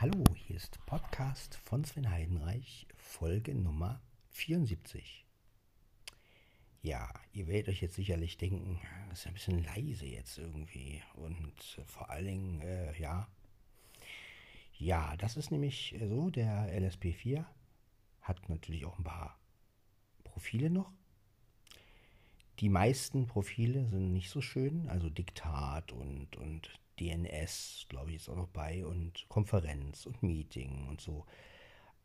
Hallo, hier ist Podcast von Sven Heidenreich, Folge Nummer 74. Ja, ihr werdet euch jetzt sicherlich denken, das ist ein bisschen leise jetzt irgendwie. Und vor allen Dingen, äh, ja. Ja, das ist nämlich so, der LSP4 hat natürlich auch ein paar Profile noch. Die meisten Profile sind nicht so schön, also Diktat und, und DNS, glaube ich, ist auch noch bei und Konferenz und Meeting und so.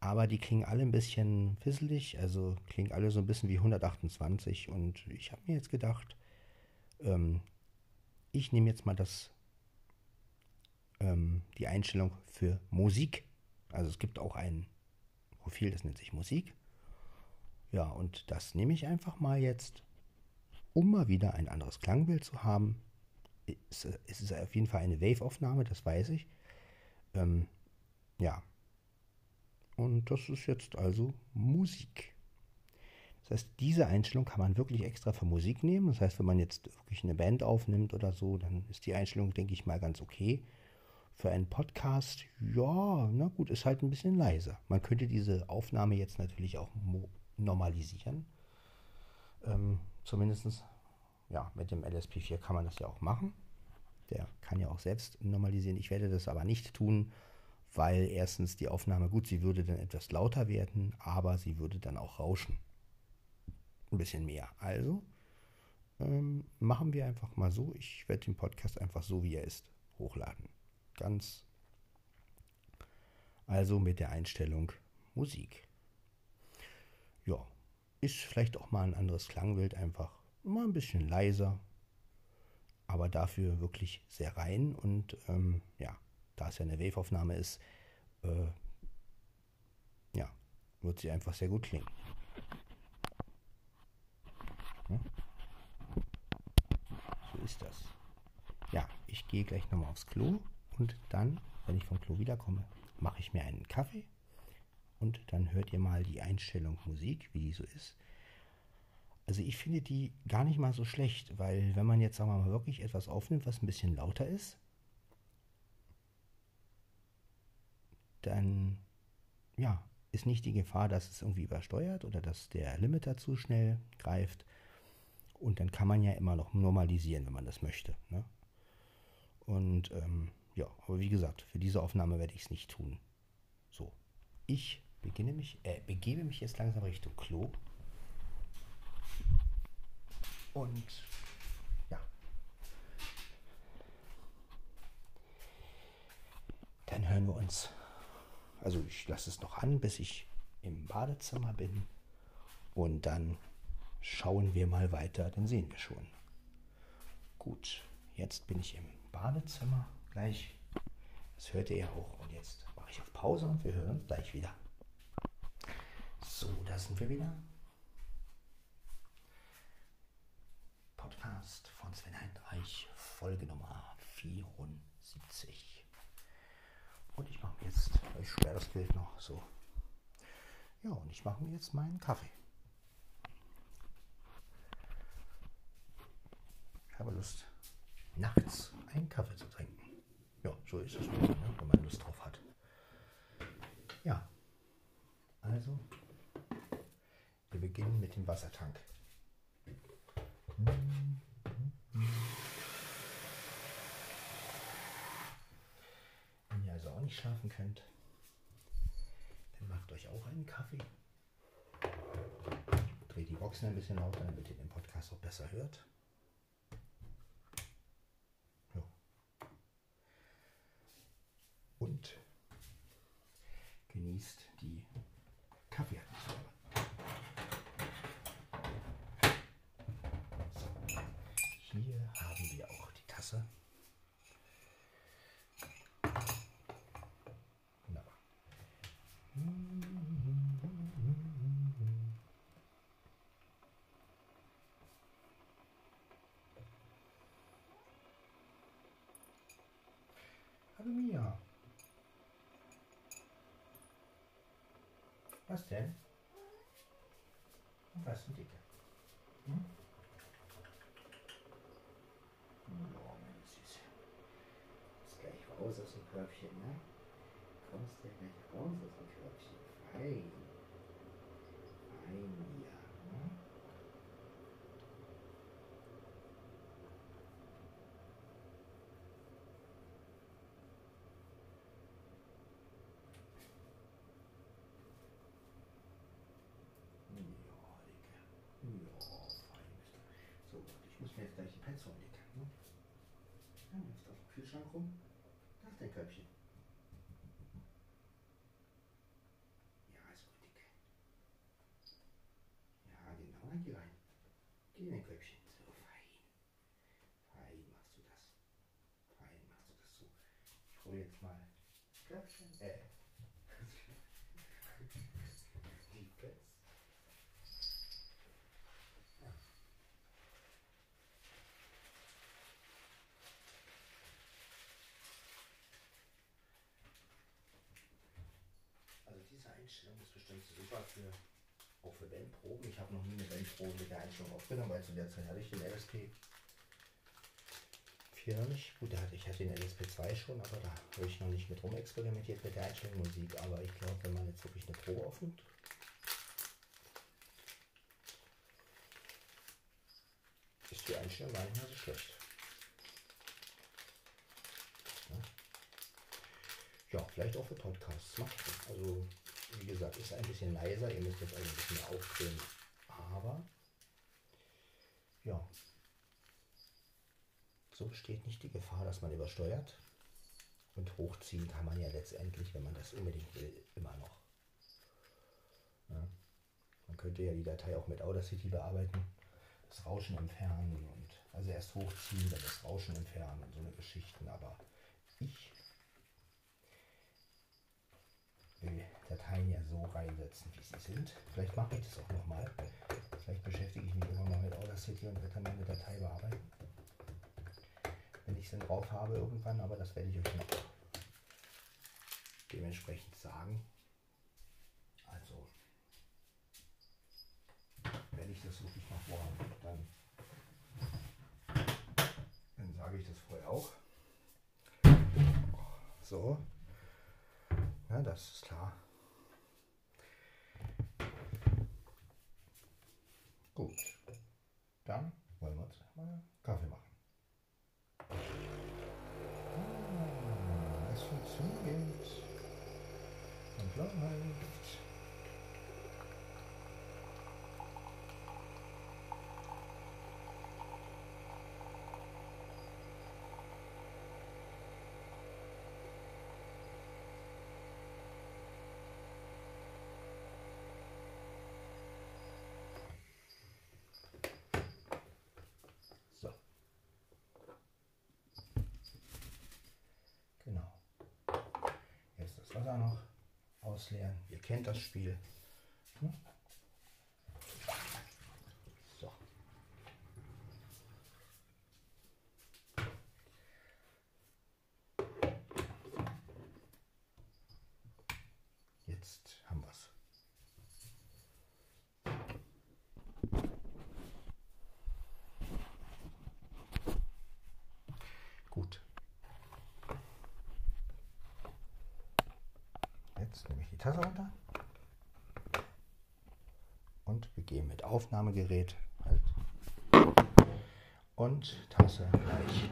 Aber die klingen alle ein bisschen fisselig, also klingen alle so ein bisschen wie 128. Und ich habe mir jetzt gedacht, ähm, ich nehme jetzt mal das, ähm, die Einstellung für Musik. Also es gibt auch ein Profil, das nennt sich Musik. Ja, und das nehme ich einfach mal jetzt, um mal wieder ein anderes Klangbild zu haben es, ist auf jeden Fall eine Wave-Aufnahme, das weiß ich. Ähm, ja. Und das ist jetzt also Musik. Das heißt, diese Einstellung kann man wirklich extra für Musik nehmen. Das heißt, wenn man jetzt wirklich eine Band aufnimmt oder so, dann ist die Einstellung, denke ich mal, ganz okay. Für einen Podcast, ja, na gut, ist halt ein bisschen leiser. Man könnte diese Aufnahme jetzt natürlich auch normalisieren. Ähm, zumindest ja, mit dem LSP4 kann man das ja auch machen. Der kann ja auch selbst normalisieren. Ich werde das aber nicht tun, weil erstens die Aufnahme, gut, sie würde dann etwas lauter werden, aber sie würde dann auch rauschen. Ein bisschen mehr. Also ähm, machen wir einfach mal so. Ich werde den Podcast einfach so, wie er ist, hochladen. Ganz. Also mit der Einstellung Musik. Ja, ist vielleicht auch mal ein anderes Klangbild einfach mal ein bisschen leiser, aber dafür wirklich sehr rein. Und ähm, ja, da es ja eine Wave-Aufnahme ist, äh, ja, wird sie einfach sehr gut klingen. Hm? So ist das. Ja, ich gehe gleich nochmal aufs Klo und dann, wenn ich vom Klo wiederkomme, mache ich mir einen Kaffee und dann hört ihr mal die Einstellung Musik, wie die so ist. Also ich finde die gar nicht mal so schlecht, weil wenn man jetzt, sagen wir mal, wirklich etwas aufnimmt, was ein bisschen lauter ist, dann ja, ist nicht die Gefahr, dass es irgendwie übersteuert oder dass der Limiter zu schnell greift. Und dann kann man ja immer noch normalisieren, wenn man das möchte. Ne? Und ähm, ja, aber wie gesagt, für diese Aufnahme werde ich es nicht tun. So, ich beginne mich, äh, begebe mich jetzt langsam Richtung Klo. Und ja. Dann hören wir uns. Also ich lasse es noch an, bis ich im Badezimmer bin. Und dann schauen wir mal weiter, dann sehen wir schon. Gut, jetzt bin ich im Badezimmer gleich. Das hört ihr auch. Und jetzt mache ich auf Pause und wir hören uns gleich wieder. So, da sind wir wieder. Von Sven Heinreich, Folge Nummer 74. Und ich mache mir jetzt, ich sperre das Bild noch so. Ja, und ich mache mir jetzt meinen Kaffee. Ich habe Lust, nachts einen Kaffee zu trinken. Ja, so ist es, ne, wenn man Lust drauf hat. Ja, also, wir beginnen mit dem Wassertank. Wenn ihr also auch nicht schlafen könnt, dann macht euch auch einen Kaffee. Dreht die Boxen ein bisschen lauter, damit ihr den Podcast auch besser hört. Ja. Und genießt die Kaffeeatmosphäre. Hier haben wir auch die Tasse. Wunderbar. Hallo Mia. Was denn? Was denn, Dicke? Hm? Ja, meine Süße. Ist gleich raus aus dem Körbchen, ne? kommst ja gleich raus aus dem Körbchen. Fein. Fein, ja. So, ich muss mir jetzt gleich die Pets umlegen. Ne? Ja, jetzt auf dem Kühlschrank rum. Da ist dein Körbchen. Ja, ist gut, Dicke. Ja, genau, dann geh rein. Geh in dein Körbchen. So, fein. Fein machst du das. Fein machst du das so. Ich hole jetzt mal das Körbchen. Äh. Die Pets. Also diese Einstellung ist bestimmt super für auch für Bandproben. Ich habe noch nie eine Bandprobe mit der Einstellung aufgenommen, weil zu der Zeit hatte ich den LSP 4 noch nicht. Gut, ich hatte den LSP 2 schon, aber da habe ich noch nicht mit rum experimentiert mit der Einstellung Musik. Aber ich glaube, wenn man jetzt wirklich eine Probe aufnimmt, ist die Einstellung gar nicht mehr so schlecht. Ja, vielleicht auch für Podcasts. Also, wie gesagt, ist ein bisschen leiser. Ihr müsst jetzt also ein bisschen mehr aufdrehen. Aber, ja, so besteht nicht die Gefahr, dass man übersteuert. Und hochziehen kann man ja letztendlich, wenn man das unbedingt will, immer noch. Ja. Man könnte ja die Datei auch mit Audacity bearbeiten, das Rauschen entfernen und also erst hochziehen, dann das Rauschen entfernen und so eine Geschichten. Aber ich will Dateien ja so reinsetzen, wie sie sind. Vielleicht mache ich das auch nochmal. Vielleicht beschäftige ich mich immer mal mit Audacity und werde dann meine Datei bearbeiten. Wenn ich es dann drauf habe irgendwann, aber das werde ich euch noch dementsprechend sagen. Also, wenn ich das wirklich mal vorhabe, dann, dann sage ich das vorher auch. So. Ja, das ist klar. Gut. Dann wollen wir uns mal Kaffee machen. Ah, es funktioniert. Und läuft. So. Genau. Jetzt das Wasser noch ausleeren. Ihr kennt das Spiel. Hm? So. Jetzt haben wir es. Gut. Jetzt nehme ich die Tasse runter. Und wir gehen mit Aufnahmegerät halt. Und Tasse gleich.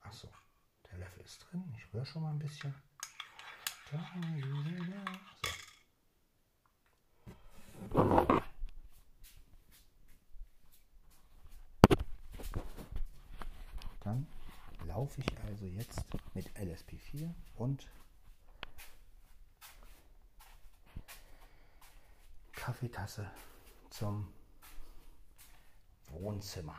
Achso, der Löffel ist drin. Ich rühre schon mal ein bisschen. So. ESP4 und Kaffeetasse zum Wohnzimmer.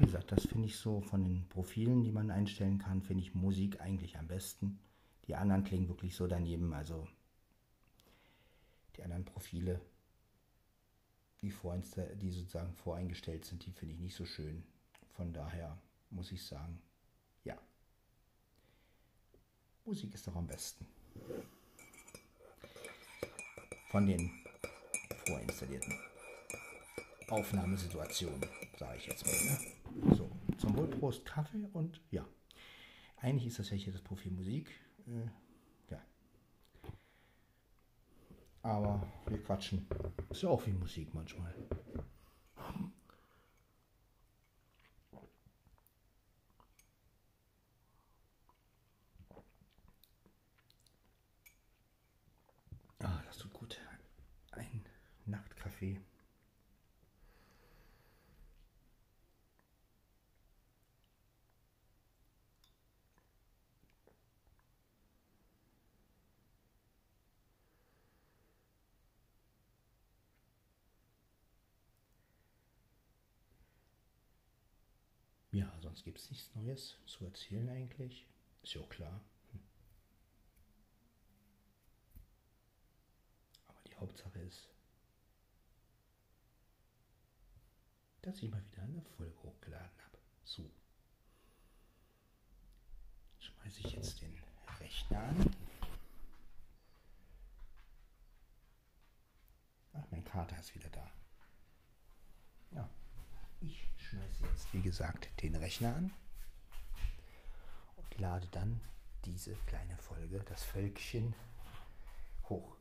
Wie gesagt, das finde ich so von den Profilen, die man einstellen kann, finde ich Musik eigentlich am besten. Die anderen klingen wirklich so daneben, also die anderen Profile, die, die sozusagen voreingestellt sind, die finde ich nicht so schön. von daher muss ich sagen, ja. Musik ist doch am besten. Von den vorinstallierten Aufnahmesituationen, sage ich jetzt mal. Ne? So, zum Wohl Prost Kaffee und ja. Eigentlich ist das ja hier das Profil Musik. Äh, ja. Aber wir quatschen. Ist ja auch wie Musik manchmal. Ah, das tut gut. Ein Nachtkaffee. Ja, sonst gibt es nichts Neues zu erzählen eigentlich. Ist ja auch klar. Hm. Aber die Hauptsache ist, dass ich mal wieder eine Folge hochgeladen habe. So. Schmeiße ich jetzt den Rechner an. Ach, mein Kater ist wieder da. Schmeiße jetzt, wie gesagt, den Rechner an und lade dann diese kleine Folge, das Völkchen, hoch.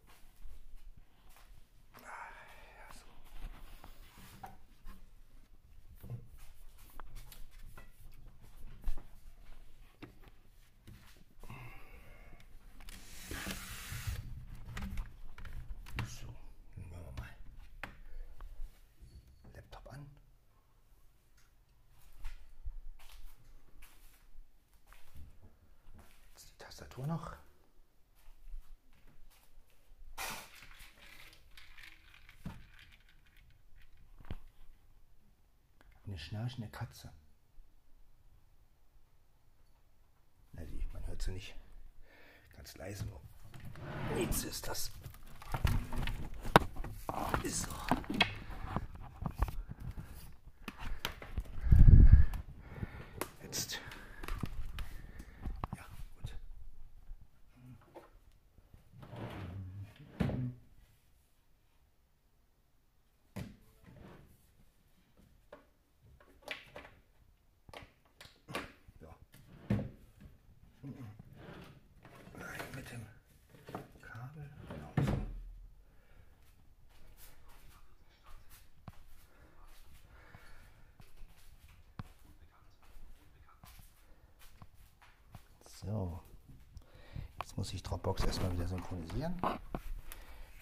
So, dann machen wir mal Laptop an. Jetzt die Tastatur noch. Eine schnarchende Katze. Na, die, man hört sie nicht. Ganz leise nur. Nichts ist das. Ist so. Jetzt. Ja, gut. Ja. Nein, mit dem Kabel. Genau so. So. Jetzt muss ich Dropbox erstmal wieder synchronisieren,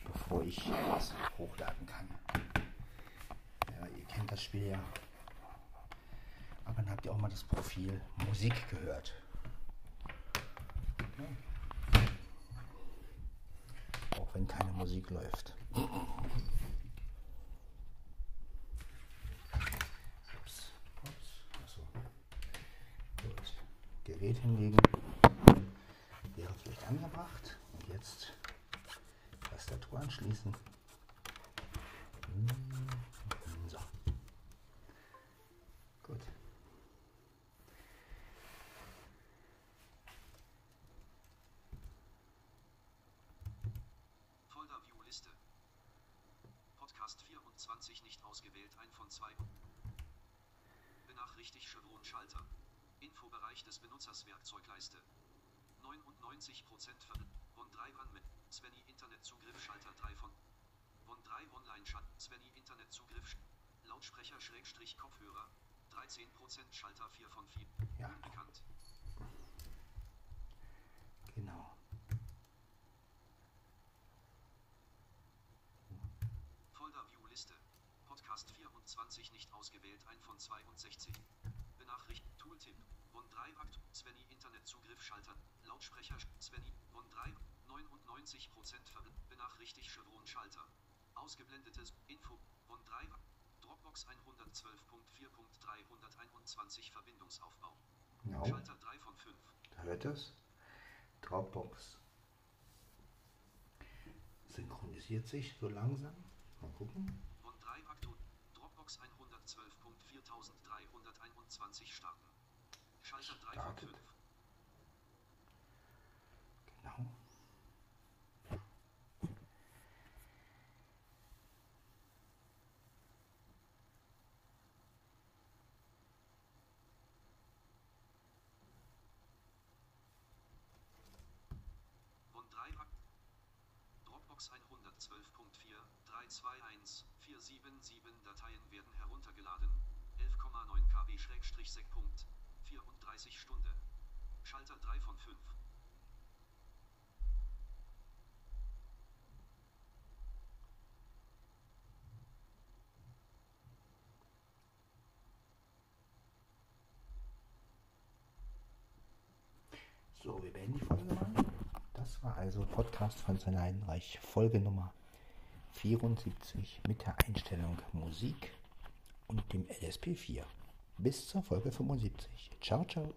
bevor ich das hochladen kann. Ja, ihr kennt das Spiel ja. Aber dann habt ihr auch mal das Profil Musik gehört. Ja. Auch wenn keine Musik läuft. Gerät hinlegen vielleicht angebracht. Und jetzt Tastatur anschließen. So. Gut. Folder View Liste. Podcast 24 nicht ausgewählt, ein von zwei. Benachrichtigt Chevron Schalter. Infobereich des Benutzers Werkzeugleiste. 99% ver. Von 3 ran mit. Svenny Internetzugriff Schalter 3 von. Von 3 Online Chat. Svenny Internetzugriff. Lautsprecher Schrägstrich Kopfhörer. 13% Schalter 4 von 4. Ja. Unbekannt. Genau. Folder View Liste. Podcast 24 nicht ausgewählt, ein von 62. Benachricht Tooltip. Von 3 Akt. Svenny Internetzugriff Schalter. Lautsprecher Svenny. Von 3 99% ver Benachrichtigt Chevron Schalter. Ausgeblendetes Info. Von 3 Dropbox 112.4.321 Verbindungsaufbau. Genau. Schalter 3 von 5. Da hört es. Dropbox synchronisiert sich so langsam. Mal gucken. Von 3 Aktu. Dropbox 112.4 1321 starten. Schalter 3 von Startet. 5. Genau. Bonn 3 Akt. Dropbox 112.4, 321, 477 Dateien werden heruntergeladen. 11,9 KB-Sec. Punkt. 34 Stunde. Schalter 3 von 5. So, wir beenden die Folge mal. Das war also Podcast von Sven Heidenreich, Folge Nummer 74 mit der Einstellung Musik und dem LSP4. Bis zur Folge 75. Ciao, ciao.